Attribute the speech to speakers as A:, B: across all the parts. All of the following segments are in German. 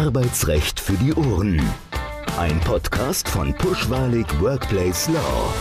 A: Arbeitsrecht für die Ohren. Ein Podcast von Pushwalig Workplace Law.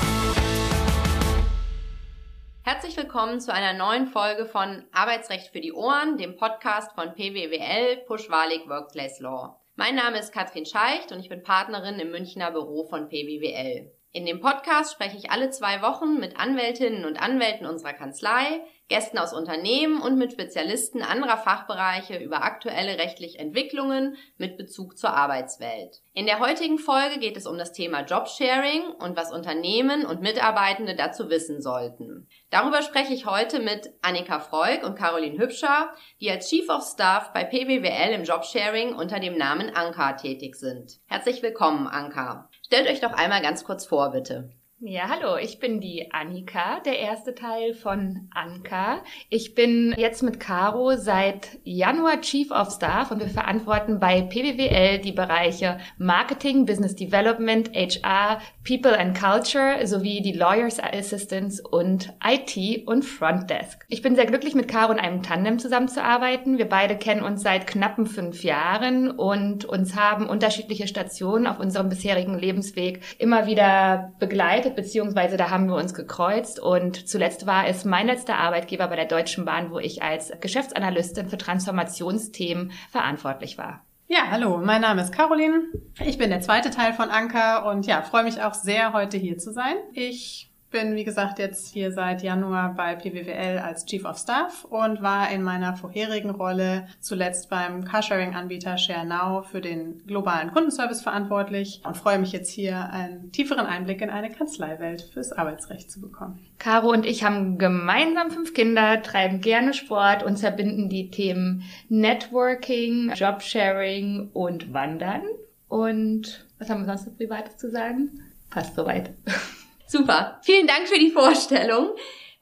B: Herzlich willkommen zu einer neuen Folge von Arbeitsrecht für die Ohren, dem Podcast von PWWL Pushwalig Workplace Law. Mein Name ist Katrin Scheicht und ich bin Partnerin im Münchner Büro von PWWL. In dem Podcast spreche ich alle zwei Wochen mit Anwältinnen und Anwälten unserer Kanzlei, Gästen aus Unternehmen und mit Spezialisten anderer Fachbereiche über aktuelle rechtliche Entwicklungen mit Bezug zur Arbeitswelt. In der heutigen Folge geht es um das Thema Jobsharing und was Unternehmen und Mitarbeitende dazu wissen sollten. Darüber spreche ich heute mit Annika Freug und Caroline Hübscher, die als Chief of Staff bei PWWL im Jobsharing unter dem Namen Anka tätig sind. Herzlich willkommen, Anka. Stellt euch doch einmal ganz kurz vor, bitte.
C: Ja, hallo, ich bin die Annika, der erste Teil von Anka. Ich bin jetzt mit Caro seit Januar Chief of Staff und wir verantworten bei PWWL die Bereiche Marketing, Business Development, HR, People and Culture sowie die Lawyers Assistants und IT und Front Desk. Ich bin sehr glücklich, mit Caro in einem Tandem zusammenzuarbeiten. Wir beide kennen uns seit knappen fünf Jahren und uns haben unterschiedliche Stationen auf unserem bisherigen Lebensweg immer wieder begleitet begleitet, beziehungsweise da haben wir uns gekreuzt. Und zuletzt war es mein letzter Arbeitgeber bei der Deutschen Bahn, wo ich als Geschäftsanalystin für Transformationsthemen verantwortlich war.
D: Ja, hallo, mein Name ist Caroline. Ich bin der zweite Teil von Anker und ja, freue mich auch sehr, heute hier zu sein. Ich bin, wie gesagt, jetzt hier seit Januar bei PWWL als Chief of Staff und war in meiner vorherigen Rolle zuletzt beim Carsharing-Anbieter ShareNow für den globalen Kundenservice verantwortlich und freue mich jetzt hier einen tieferen Einblick in eine Kanzleiwelt fürs Arbeitsrecht zu bekommen.
C: Caro und ich haben gemeinsam fünf Kinder, treiben gerne Sport und verbinden die Themen Networking, Jobsharing und Wandern. Und was haben wir sonst noch Privates zu sagen? Passt soweit.
B: Super. Vielen Dank für die Vorstellung.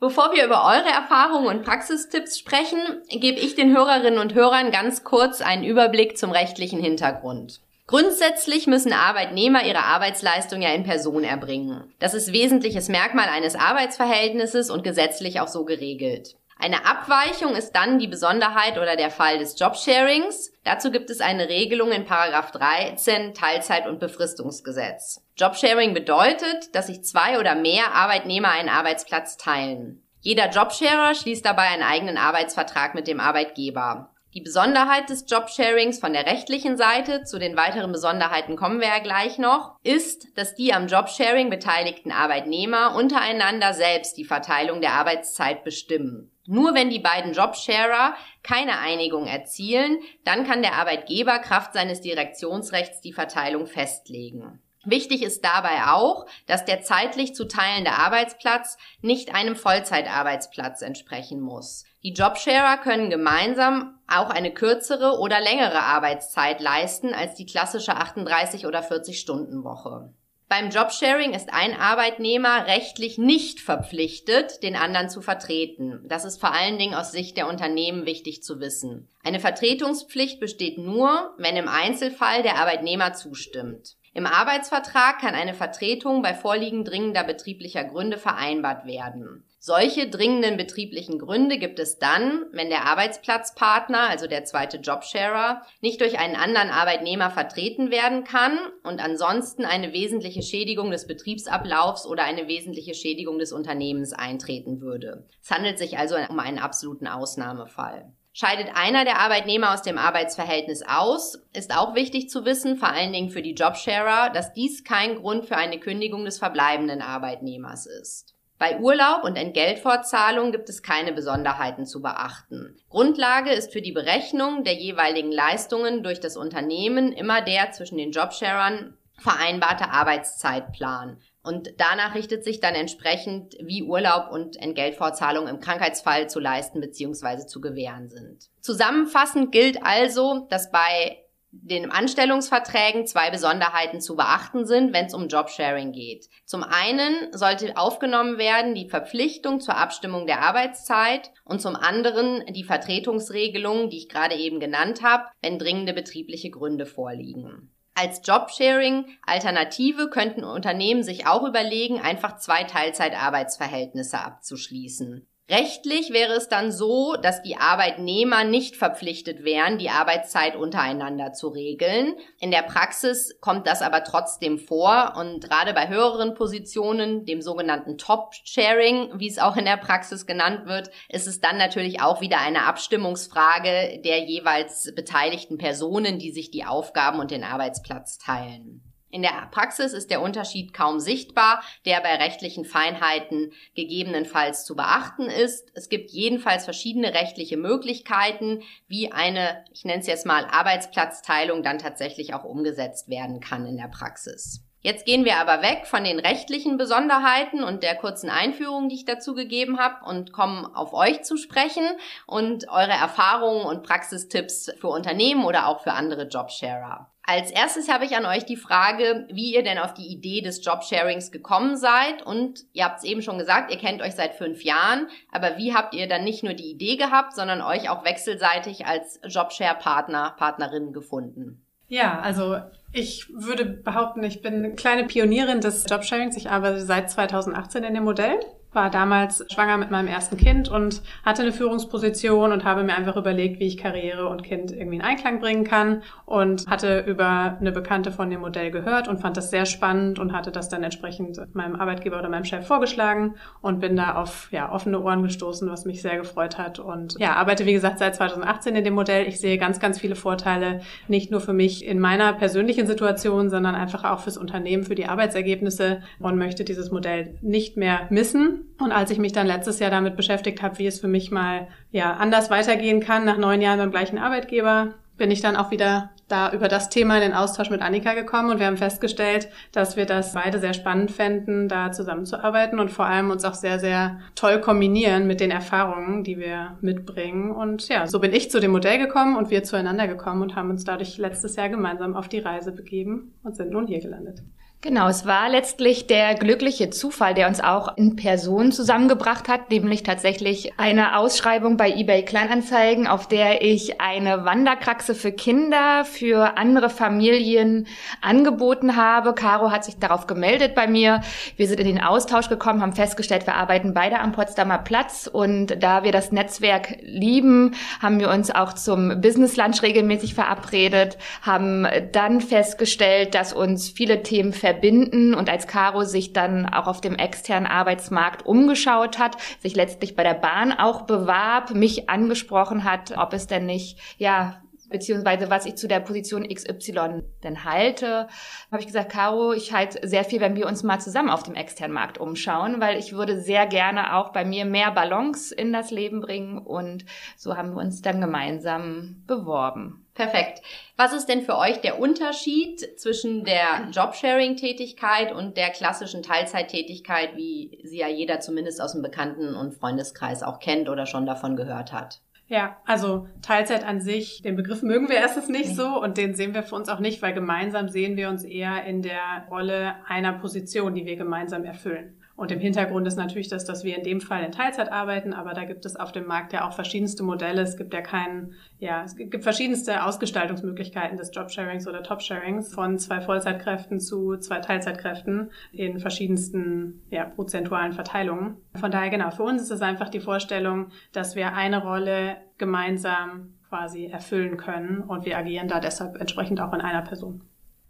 B: Bevor wir über eure Erfahrungen und Praxistipps sprechen, gebe ich den Hörerinnen und Hörern ganz kurz einen Überblick zum rechtlichen Hintergrund. Grundsätzlich müssen Arbeitnehmer ihre Arbeitsleistung ja in Person erbringen. Das ist wesentliches Merkmal eines Arbeitsverhältnisses und gesetzlich auch so geregelt. Eine Abweichung ist dann die Besonderheit oder der Fall des Jobsharings. Dazu gibt es eine Regelung in Paragraph 13 Teilzeit- und Befristungsgesetz. Jobsharing bedeutet, dass sich zwei oder mehr Arbeitnehmer einen Arbeitsplatz teilen. Jeder Jobsharer schließt dabei einen eigenen Arbeitsvertrag mit dem Arbeitgeber. Die Besonderheit des Jobsharings von der rechtlichen Seite, zu den weiteren Besonderheiten kommen wir ja gleich noch, ist, dass die am Jobsharing beteiligten Arbeitnehmer untereinander selbst die Verteilung der Arbeitszeit bestimmen. Nur wenn die beiden Jobsharer keine Einigung erzielen, dann kann der Arbeitgeber Kraft seines Direktionsrechts die Verteilung festlegen. Wichtig ist dabei auch, dass der zeitlich zu teilende Arbeitsplatz nicht einem Vollzeitarbeitsplatz entsprechen muss. Die Jobsharer können gemeinsam auch eine kürzere oder längere Arbeitszeit leisten als die klassische 38 oder 40 Stunden Woche. Beim Jobsharing ist ein Arbeitnehmer rechtlich nicht verpflichtet, den anderen zu vertreten. Das ist vor allen Dingen aus Sicht der Unternehmen wichtig zu wissen. Eine Vertretungspflicht besteht nur, wenn im Einzelfall der Arbeitnehmer zustimmt. Im Arbeitsvertrag kann eine Vertretung bei Vorliegen dringender betrieblicher Gründe vereinbart werden. Solche dringenden betrieblichen Gründe gibt es dann, wenn der Arbeitsplatzpartner, also der zweite Jobsharer, nicht durch einen anderen Arbeitnehmer vertreten werden kann und ansonsten eine wesentliche Schädigung des Betriebsablaufs oder eine wesentliche Schädigung des Unternehmens eintreten würde. Es handelt sich also um einen absoluten Ausnahmefall. Scheidet einer der Arbeitnehmer aus dem Arbeitsverhältnis aus, ist auch wichtig zu wissen, vor allen Dingen für die Jobsharer, dass dies kein Grund für eine Kündigung des verbleibenden Arbeitnehmers ist. Bei Urlaub und Entgeltfortzahlung gibt es keine Besonderheiten zu beachten. Grundlage ist für die Berechnung der jeweiligen Leistungen durch das Unternehmen immer der zwischen den Jobsharern vereinbarte Arbeitszeitplan. Und danach richtet sich dann entsprechend, wie Urlaub und Entgeltfortzahlung im Krankheitsfall zu leisten bzw. zu gewähren sind. Zusammenfassend gilt also, dass bei den Anstellungsverträgen zwei Besonderheiten zu beachten sind, wenn es um Jobsharing geht. Zum einen sollte aufgenommen werden die Verpflichtung zur Abstimmung der Arbeitszeit und zum anderen die Vertretungsregelung, die ich gerade eben genannt habe, wenn dringende betriebliche Gründe vorliegen. Als Jobsharing-Alternative könnten Unternehmen sich auch überlegen, einfach zwei Teilzeitarbeitsverhältnisse abzuschließen. Rechtlich wäre es dann so, dass die Arbeitnehmer nicht verpflichtet wären, die Arbeitszeit untereinander zu regeln. In der Praxis kommt das aber trotzdem vor und gerade bei höheren Positionen, dem sogenannten Top-Sharing, wie es auch in der Praxis genannt wird, ist es dann natürlich auch wieder eine Abstimmungsfrage der jeweils beteiligten Personen, die sich die Aufgaben und den Arbeitsplatz teilen. In der Praxis ist der Unterschied kaum sichtbar, der bei rechtlichen Feinheiten gegebenenfalls zu beachten ist. Es gibt jedenfalls verschiedene rechtliche Möglichkeiten, wie eine, ich nenne es jetzt mal, Arbeitsplatzteilung dann tatsächlich auch umgesetzt werden kann in der Praxis. Jetzt gehen wir aber weg von den rechtlichen Besonderheiten und der kurzen Einführung, die ich dazu gegeben habe und kommen auf euch zu sprechen und eure Erfahrungen und Praxistipps für Unternehmen oder auch für andere Jobsharer. Als erstes habe ich an euch die Frage, wie ihr denn auf die Idee des Jobsharings gekommen seid. Und ihr habt es eben schon gesagt, ihr kennt euch seit fünf Jahren. Aber wie habt ihr dann nicht nur die Idee gehabt, sondern euch auch wechselseitig als Jobshare-Partner, Partnerinnen gefunden?
D: Ja, also ich würde behaupten, ich bin kleine Pionierin des Jobsharings. Ich arbeite seit 2018 in dem Modell war damals schwanger mit meinem ersten Kind und hatte eine Führungsposition und habe mir einfach überlegt, wie ich Karriere und Kind irgendwie in Einklang bringen kann und hatte über eine Bekannte von dem Modell gehört und fand das sehr spannend und hatte das dann entsprechend meinem Arbeitgeber oder meinem Chef vorgeschlagen und bin da auf ja, offene Ohren gestoßen, was mich sehr gefreut hat und ja, arbeite wie gesagt seit 2018 in dem Modell. Ich sehe ganz, ganz viele Vorteile, nicht nur für mich in meiner persönlichen Situation, sondern einfach auch fürs Unternehmen, für die Arbeitsergebnisse und möchte dieses Modell nicht mehr missen und als ich mich dann letztes Jahr damit beschäftigt habe, wie es für mich mal ja anders weitergehen kann nach neun Jahren beim gleichen Arbeitgeber, bin ich dann auch wieder da über das Thema in den Austausch mit Annika gekommen und wir haben festgestellt, dass wir das beide sehr spannend fänden, da zusammenzuarbeiten und vor allem uns auch sehr, sehr toll kombinieren mit den Erfahrungen, die wir mitbringen. Und ja, so bin ich zu dem Modell gekommen und wir zueinander gekommen und haben uns dadurch letztes Jahr gemeinsam auf die Reise begeben und sind nun hier gelandet.
C: Genau, es war letztlich der glückliche Zufall, der uns auch in Person zusammengebracht hat, nämlich tatsächlich eine Ausschreibung bei eBay Kleinanzeigen, auf der ich eine Wanderkraxe für Kinder, für andere Familien angeboten habe. Caro hat sich darauf gemeldet bei mir. Wir sind in den Austausch gekommen, haben festgestellt, wir arbeiten beide am Potsdamer Platz und da wir das Netzwerk lieben, haben wir uns auch zum Business Lunch regelmäßig verabredet, haben dann festgestellt, dass uns viele Themen verbinden und als Caro sich dann auch auf dem externen Arbeitsmarkt umgeschaut hat, sich letztlich bei der Bahn auch bewarb, mich angesprochen hat, ob es denn nicht, ja, beziehungsweise was ich zu der Position XY denn halte, habe ich gesagt, Caro, ich halte sehr viel, wenn wir uns mal zusammen auf dem externen Markt umschauen, weil ich würde sehr gerne auch bei mir mehr Balance in das Leben bringen und so haben wir uns dann gemeinsam beworben.
B: Perfekt. Was ist denn für euch der Unterschied zwischen der Jobsharing-Tätigkeit und der klassischen Teilzeittätigkeit, wie sie ja jeder zumindest aus dem Bekannten- und Freundeskreis auch kennt oder schon davon gehört hat?
D: Ja, also Teilzeit an sich, den Begriff mögen wir erstens nicht so und den sehen wir für uns auch nicht, weil gemeinsam sehen wir uns eher in der Rolle einer Position, die wir gemeinsam erfüllen. Und im Hintergrund ist natürlich das, dass wir in dem Fall in Teilzeit arbeiten, aber da gibt es auf dem Markt ja auch verschiedenste Modelle. Es gibt ja keinen, ja, es gibt verschiedenste Ausgestaltungsmöglichkeiten des Jobsharings oder Topsharings von zwei Vollzeitkräften zu zwei Teilzeitkräften in verschiedensten, ja, prozentualen Verteilungen. Von daher genau, für uns ist es einfach die Vorstellung, dass wir eine Rolle gemeinsam quasi erfüllen können und wir agieren da deshalb entsprechend auch in einer Person.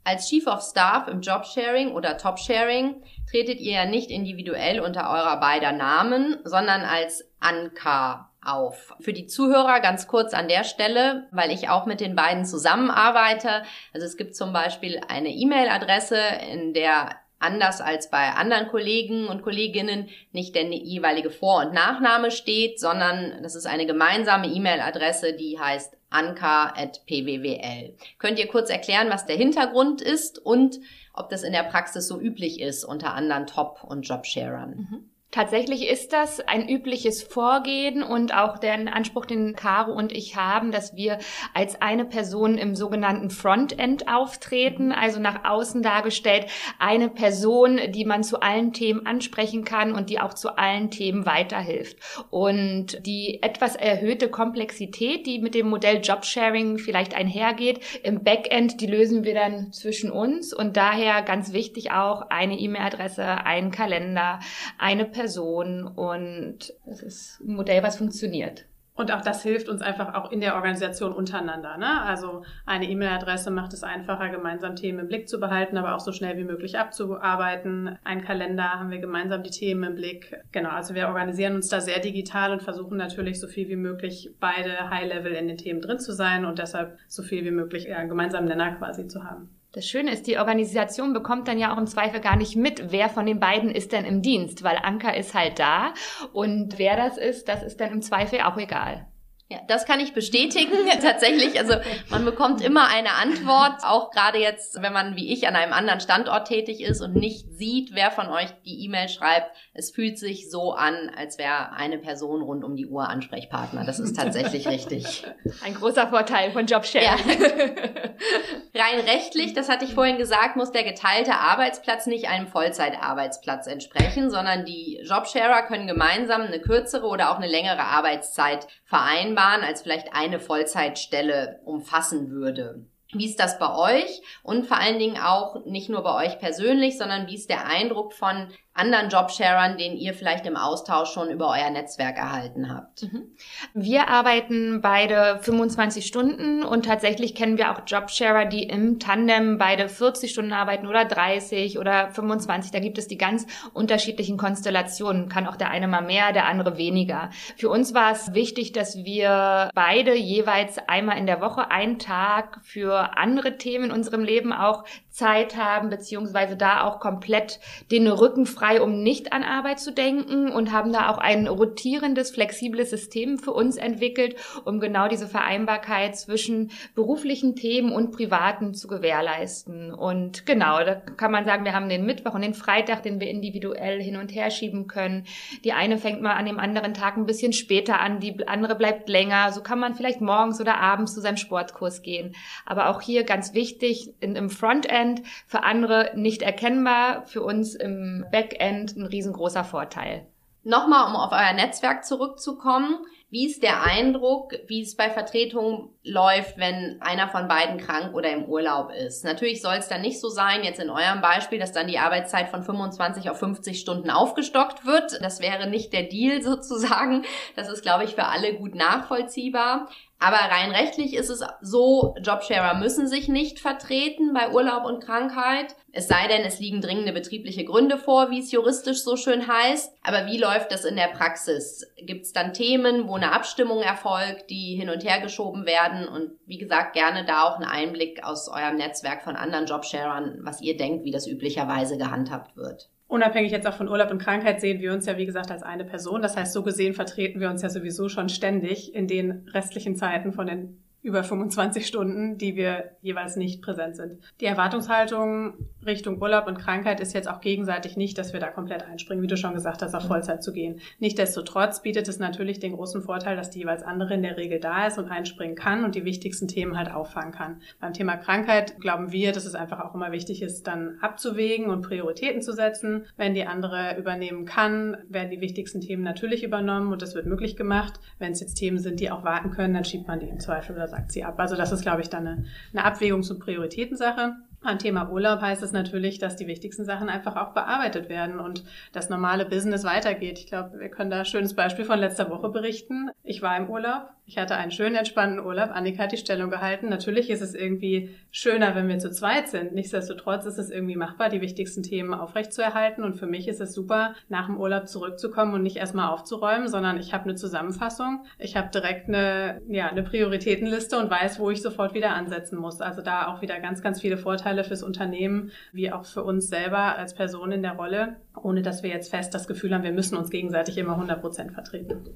B: Als Chief of Staff im Jobsharing oder Topsharing tretet ihr ja nicht individuell unter eurer beider Namen, sondern als Anka auf. Für die Zuhörer ganz kurz an der Stelle, weil ich auch mit den beiden zusammenarbeite. Also es gibt zum Beispiel eine E-Mail-Adresse, in der anders als bei anderen Kollegen und Kolleginnen nicht der jeweilige Vor- und Nachname steht, sondern das ist eine gemeinsame E-Mail-Adresse, die heißt anka.pwwl. Könnt ihr kurz erklären, was der Hintergrund ist und ob das in der Praxis so üblich ist unter anderen Top- und Jobsharern?
C: Mhm. Tatsächlich ist das ein übliches Vorgehen und auch der Anspruch, den Caro und ich haben, dass wir als eine Person im sogenannten Frontend auftreten, also nach außen dargestellt, eine Person, die man zu allen Themen ansprechen kann und die auch zu allen Themen weiterhilft. Und die etwas erhöhte Komplexität, die mit dem Modell Jobsharing vielleicht einhergeht, im Backend, die lösen wir dann zwischen uns und daher ganz wichtig auch eine E-Mail-Adresse, einen Kalender, eine Person und es ist ein Modell, was funktioniert.
D: Und auch das hilft uns einfach auch in der Organisation untereinander. Ne? Also eine E-Mail-Adresse macht es einfacher, gemeinsam Themen im Blick zu behalten, aber auch so schnell wie möglich abzuarbeiten. Ein Kalender haben wir gemeinsam die Themen im Blick. Genau, also wir organisieren uns da sehr digital und versuchen natürlich so viel wie möglich beide High-Level in den Themen drin zu sein und deshalb so viel wie möglich einen gemeinsamen Nenner quasi zu haben.
C: Das Schöne ist, die Organisation bekommt dann ja auch im Zweifel gar nicht mit, wer von den beiden ist denn im Dienst, weil Anker ist halt da und wer das ist, das ist dann im Zweifel auch egal.
B: Ja, das kann ich bestätigen. Tatsächlich, also man bekommt immer eine Antwort, auch gerade jetzt, wenn man wie ich an einem anderen Standort tätig ist und nicht sieht, wer von euch die E-Mail schreibt. Es fühlt sich so an, als wäre eine Person rund um die Uhr Ansprechpartner. Das ist tatsächlich richtig.
C: Ein großer Vorteil von Jobsharing. Ja.
B: Rein rechtlich, das hatte ich vorhin gesagt, muss der geteilte Arbeitsplatz nicht einem Vollzeitarbeitsplatz entsprechen, sondern die Jobsharer können gemeinsam eine kürzere oder auch eine längere Arbeitszeit vereinbaren, als vielleicht eine Vollzeitstelle umfassen würde. Wie ist das bei euch? Und vor allen Dingen auch nicht nur bei euch persönlich, sondern wie ist der Eindruck von anderen Jobsharern, den ihr vielleicht im Austausch schon über euer Netzwerk erhalten habt? Mhm.
C: Wir arbeiten beide 25 Stunden und tatsächlich kennen wir auch Jobsharer, die im Tandem beide 40 Stunden arbeiten oder 30 oder 25. Da gibt es die ganz unterschiedlichen Konstellationen. Kann auch der eine mal mehr, der andere weniger. Für uns war es wichtig, dass wir beide jeweils einmal in der Woche einen Tag für andere Themen in unserem Leben auch Zeit haben, beziehungsweise da auch komplett den Rücken frei, um nicht an Arbeit zu denken und haben da auch ein rotierendes, flexibles System für uns entwickelt, um genau diese Vereinbarkeit zwischen beruflichen Themen und privaten zu gewährleisten. Und genau, da kann man sagen, wir haben den Mittwoch und den Freitag, den wir individuell hin und her schieben können. Die eine fängt mal an dem anderen Tag ein bisschen später an, die andere bleibt länger. So kann man vielleicht morgens oder abends zu seinem Sportkurs gehen. Aber auch hier ganz wichtig, in, im Frontend, für andere nicht erkennbar, für uns im Backend ein riesengroßer Vorteil.
B: Nochmal, um auf euer Netzwerk zurückzukommen. Wie ist der Eindruck, wie es bei Vertretungen läuft, wenn einer von beiden krank oder im Urlaub ist? Natürlich soll es dann nicht so sein, jetzt in eurem Beispiel, dass dann die Arbeitszeit von 25 auf 50 Stunden aufgestockt wird. Das wäre nicht der Deal sozusagen. Das ist, glaube ich, für alle gut nachvollziehbar. Aber rein rechtlich ist es so, Jobsharer müssen sich nicht vertreten bei Urlaub und Krankheit. Es sei denn, es liegen dringende betriebliche Gründe vor, wie es juristisch so schön heißt. Aber wie läuft das in der Praxis? Gibt es dann Themen, wo eine Abstimmung erfolgt, die hin und her geschoben werden? Und wie gesagt, gerne da auch einen Einblick aus eurem Netzwerk von anderen Jobsharern, was ihr denkt, wie das üblicherweise gehandhabt wird.
D: Unabhängig jetzt auch von Urlaub und Krankheit sehen wir uns ja, wie gesagt, als eine Person. Das heißt, so gesehen vertreten wir uns ja sowieso schon ständig in den restlichen Zeiten von den über 25 Stunden, die wir jeweils nicht präsent sind. Die Erwartungshaltung Richtung Urlaub und Krankheit ist jetzt auch gegenseitig nicht, dass wir da komplett einspringen, wie du schon gesagt hast, auf mhm. Vollzeit zu gehen. Nichtsdestotrotz bietet es natürlich den großen Vorteil, dass die jeweils andere in der Regel da ist und einspringen kann und die wichtigsten Themen halt auffangen kann. Beim Thema Krankheit glauben wir, dass es einfach auch immer wichtig ist, dann abzuwägen und Prioritäten zu setzen. Wenn die andere übernehmen kann, werden die wichtigsten Themen natürlich übernommen und das wird möglich gemacht. Wenn es jetzt Themen sind, die auch warten können, dann schiebt man die im Zweifel oder sagt sie ab. Also das ist, glaube ich, dann eine, eine Abwägungs- und Prioritätensache. Beim Thema Urlaub heißt es natürlich, dass die wichtigsten Sachen einfach auch bearbeitet werden und das normale Business weitergeht. Ich glaube, wir können da ein schönes Beispiel von letzter Woche berichten. Ich war im Urlaub ich hatte einen schönen, entspannten Urlaub. Annika hat die Stellung gehalten. Natürlich ist es irgendwie schöner, wenn wir zu zweit sind. Nichtsdestotrotz ist es irgendwie machbar, die wichtigsten Themen aufrechtzuerhalten. Und für mich ist es super, nach dem Urlaub zurückzukommen und nicht erstmal aufzuräumen, sondern ich habe eine Zusammenfassung. Ich habe direkt eine, ja, eine Prioritätenliste und weiß, wo ich sofort wieder ansetzen muss. Also da auch wieder ganz, ganz viele Vorteile fürs Unternehmen, wie auch für uns selber als Person in der Rolle, ohne dass wir jetzt fest das Gefühl haben, wir müssen uns gegenseitig immer 100 Prozent vertreten.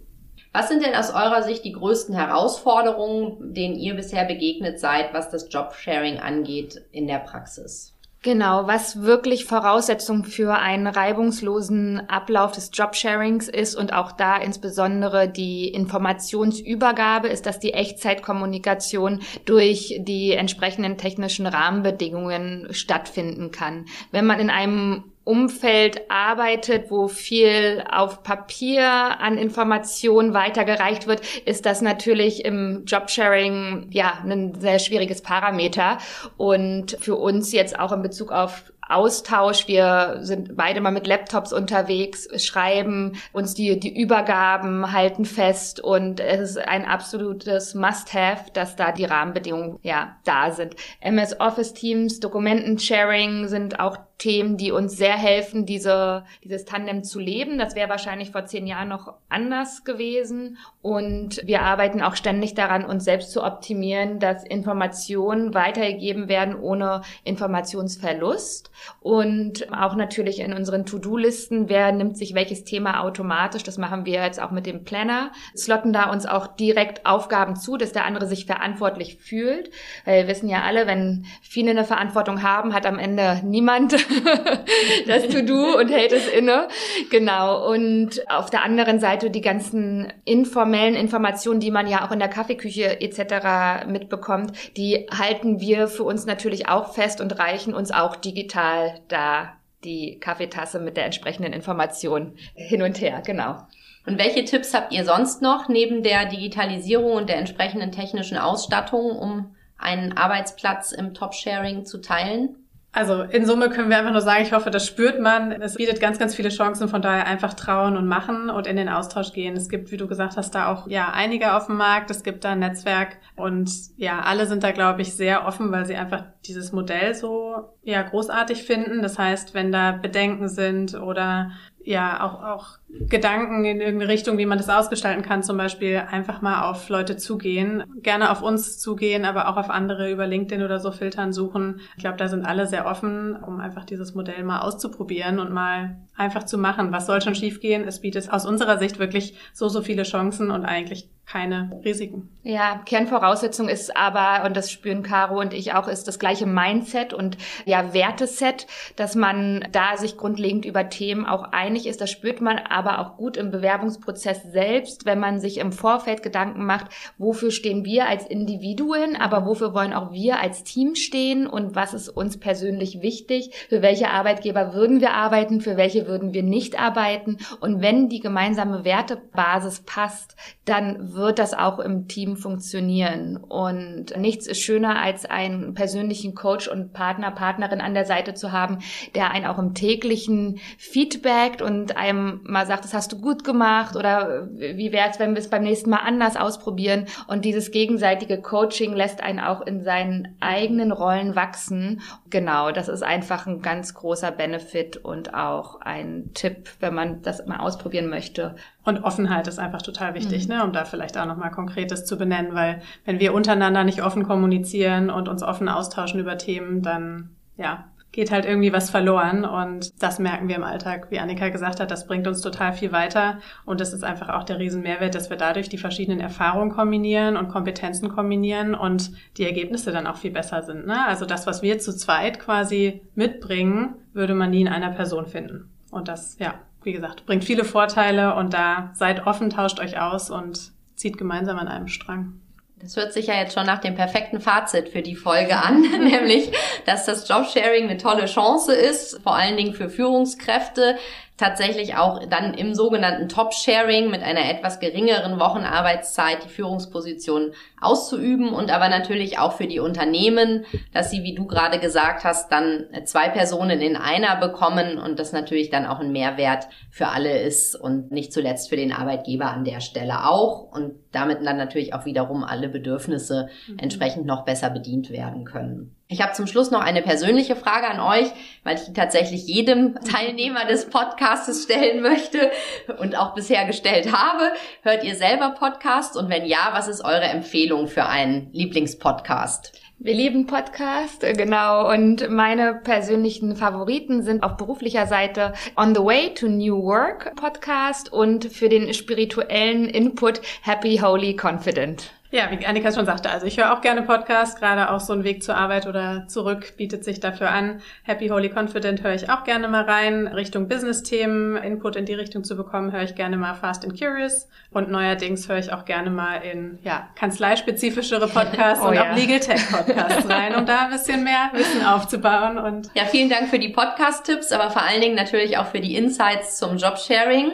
B: Was sind denn aus eurer Sicht die größten Herausforderungen, denen ihr bisher begegnet seid, was das Jobsharing angeht in der Praxis?
C: Genau, was wirklich Voraussetzung für einen reibungslosen Ablauf des Jobsharings ist und auch da insbesondere die Informationsübergabe ist, dass die Echtzeitkommunikation durch die entsprechenden technischen Rahmenbedingungen stattfinden kann. Wenn man in einem Umfeld arbeitet, wo viel auf Papier an Informationen weitergereicht wird, ist das natürlich im Jobsharing ja ein sehr schwieriges Parameter und für uns jetzt auch in Bezug auf Austausch. Wir sind beide mal mit Laptops unterwegs, schreiben uns die, die Übergaben, halten fest und es ist ein absolutes Must-Have, dass da die Rahmenbedingungen ja da sind. MS Office Teams, Dokumenten-Sharing sind auch Themen, die uns sehr helfen, diese, dieses Tandem zu leben. Das wäre wahrscheinlich vor zehn Jahren noch anders gewesen. Und wir arbeiten auch ständig daran, uns selbst zu optimieren, dass Informationen weitergegeben werden ohne Informationsverlust. Und auch natürlich in unseren To-Do-Listen, wer nimmt sich welches Thema automatisch. Das machen wir jetzt auch mit dem Planner. Slotten da uns auch direkt Aufgaben zu, dass der andere sich verantwortlich fühlt. Weil wir wissen ja alle, wenn viele eine Verantwortung haben, hat am Ende niemand das To-Do und hält es inne. Genau. Und auf der anderen Seite die ganzen informellen Informationen, die man ja auch in der Kaffeeküche etc. mitbekommt, die halten wir für uns natürlich auch fest und reichen uns auch digital da die Kaffeetasse mit der entsprechenden Information hin und her. Genau.
B: Und welche Tipps habt ihr sonst noch neben der Digitalisierung und der entsprechenden technischen Ausstattung, um einen Arbeitsplatz im Top-Sharing zu teilen?
D: Also in Summe können wir einfach nur sagen, ich hoffe, das spürt man. Es bietet ganz, ganz viele Chancen, von daher einfach trauen und machen und in den Austausch gehen. Es gibt, wie du gesagt hast, da auch ja einige auf dem Markt. Es gibt da ein Netzwerk und ja, alle sind da, glaube ich, sehr offen, weil sie einfach dieses Modell so ja großartig finden. Das heißt, wenn da Bedenken sind oder ja auch, auch Gedanken in irgendeine Richtung, wie man das ausgestalten kann, zum Beispiel einfach mal auf Leute zugehen, gerne auf uns zugehen, aber auch auf andere über LinkedIn oder so filtern suchen. Ich glaube, da sind alle sehr offen, um einfach dieses Modell mal auszuprobieren und mal einfach zu machen. Was soll schon schiefgehen? Es bietet aus unserer Sicht wirklich so, so viele Chancen und eigentlich keine Risiken.
C: Ja, Kernvoraussetzung ist aber, und das spüren Caro und ich auch, ist das gleiche Mindset und ja, Werteset, dass man da sich grundlegend über Themen auch einig ist. Das spürt man aber auch gut im Bewerbungsprozess selbst, wenn man sich im Vorfeld Gedanken macht, wofür stehen wir als Individuen, aber wofür wollen auch wir als Team stehen und was ist uns persönlich wichtig, für welche Arbeitgeber würden wir arbeiten, für welche würden wir nicht arbeiten. Und wenn die gemeinsame Wertebasis passt, dann wird das auch im Team funktionieren. Und nichts ist schöner, als einen persönlichen Coach und Partner, Partnerin an der Seite zu haben, der einen auch im täglichen feedbackt und einem mal sagt, das hast du gut gemacht oder wie wäre es, wenn wir es beim nächsten Mal anders ausprobieren. Und dieses gegenseitige Coaching lässt einen auch in seinen eigenen Rollen wachsen. Genau, das ist einfach ein ganz großer Benefit und auch ein Tipp, wenn man das mal ausprobieren möchte.
D: Und Offenheit ist einfach total wichtig, mhm. ne, um da vielleicht auch nochmal Konkretes zu benennen, weil wenn wir untereinander nicht offen kommunizieren und uns offen austauschen über Themen, dann ja, geht halt irgendwie was verloren und das merken wir im Alltag, wie Annika gesagt hat, das bringt uns total viel weiter und das ist einfach auch der Riesenmehrwert, dass wir dadurch die verschiedenen Erfahrungen kombinieren und Kompetenzen kombinieren und die Ergebnisse dann auch viel besser sind. Ne? Also das, was wir zu zweit quasi mitbringen, würde man nie in einer Person finden. Und das, ja, wie gesagt, bringt viele Vorteile und da seid offen, tauscht euch aus und zieht gemeinsam an einem Strang.
B: Das hört sich ja jetzt schon nach dem perfekten Fazit für die Folge an, nämlich, dass das Jobsharing eine tolle Chance ist, vor allen Dingen für Führungskräfte, tatsächlich auch dann im sogenannten Top-Sharing mit einer etwas geringeren Wochenarbeitszeit die Führungsposition auszuüben und aber natürlich auch für die Unternehmen, dass sie, wie du gerade gesagt hast, dann zwei Personen in einer bekommen und das natürlich dann auch ein Mehrwert für alle ist und nicht zuletzt für den Arbeitgeber an der Stelle auch und damit dann natürlich auch wiederum alle Bedürfnisse mhm. entsprechend noch besser bedient werden können. Ich habe zum Schluss noch eine persönliche Frage an euch, weil ich tatsächlich jedem Teilnehmer des Podcastes stellen möchte und auch bisher gestellt habe. Hört ihr selber Podcast und wenn ja, was ist eure Empfehlung für einen Lieblingspodcast?
C: Wir lieben Podcast, äh, genau. Und meine persönlichen Favoriten sind auf beruflicher Seite On the Way to New Work Podcast und für den spirituellen Input Happy, Holy, Confident.
D: Ja, wie Annika schon sagte, also ich höre auch gerne Podcasts, gerade auch so ein Weg zur Arbeit oder zurück bietet sich dafür an. Happy Holy Confident höre ich auch gerne mal rein. Richtung Business-Themen, Input in die Richtung zu bekommen, höre ich gerne mal Fast and Curious. Und neuerdings höre ich auch gerne mal in ja, kanzleispezifischere Podcasts oh, und ja. auch Legal Tech Podcasts rein, um da ein bisschen mehr Wissen aufzubauen. Und
B: ja, vielen Dank für die Podcast-Tipps, aber vor allen Dingen natürlich auch für die Insights zum Jobsharing.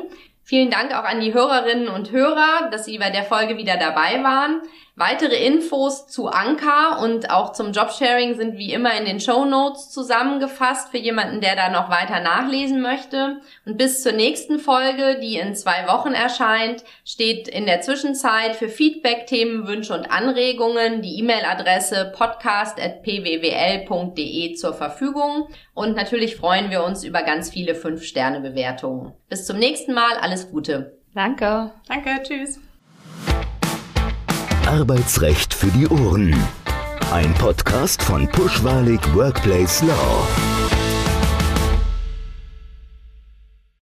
B: Vielen Dank auch an die Hörerinnen und Hörer, dass Sie bei der Folge wieder dabei waren. Weitere Infos zu Anka und auch zum Jobsharing sind wie immer in den Show Notes zusammengefasst für jemanden, der da noch weiter nachlesen möchte. Und bis zur nächsten Folge, die in zwei Wochen erscheint, steht in der Zwischenzeit für Feedback, Themen, Wünsche und Anregungen die E-Mail-Adresse podcast.pwwl.de zur Verfügung. Und natürlich freuen wir uns über ganz viele 5-Sterne-Bewertungen. Bis zum nächsten Mal, alles Gute.
C: Danke.
D: Danke, tschüss.
A: Arbeitsrecht für die Ohren. Ein Podcast von Pushwalig Workplace Law.